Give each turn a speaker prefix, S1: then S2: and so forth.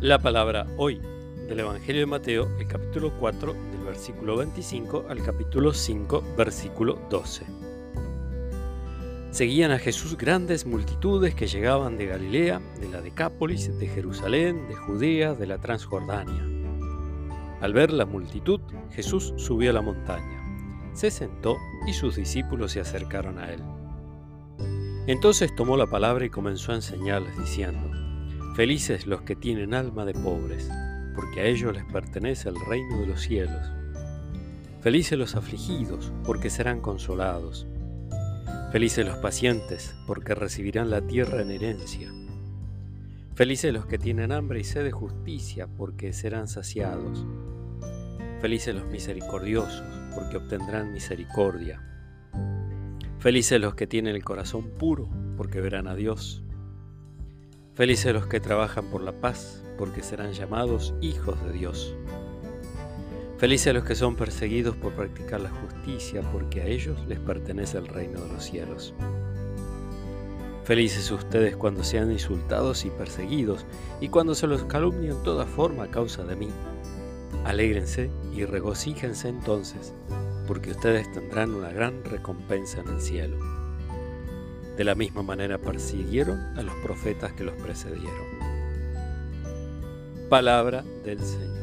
S1: La palabra hoy del Evangelio de Mateo, el capítulo 4, del versículo 25 al capítulo 5, versículo 12. Seguían a Jesús grandes multitudes que llegaban de Galilea, de la Decápolis, de Jerusalén, de Judea, de la Transjordania. Al ver la multitud, Jesús subió a la montaña, se sentó y sus discípulos se acercaron a él. Entonces tomó la palabra y comenzó a enseñarles diciendo, Felices los que tienen alma de pobres, porque a ellos les pertenece el reino de los cielos. Felices los afligidos, porque serán consolados. Felices los pacientes, porque recibirán la tierra en herencia. Felices los que tienen hambre y sed de justicia, porque serán saciados. Felices los misericordiosos, porque obtendrán misericordia. Felices los que tienen el corazón puro, porque verán a Dios. Felices los que trabajan por la paz, porque serán llamados hijos de Dios. Felices los que son perseguidos por practicar la justicia, porque a ellos les pertenece el reino de los cielos. Felices ustedes cuando sean insultados y perseguidos, y cuando se los calumnien en toda forma a causa de mí. Alégrense y regocíjense entonces, porque ustedes tendrán una gran recompensa en el cielo. De la misma manera persiguieron a los profetas que los precedieron. Palabra del Señor.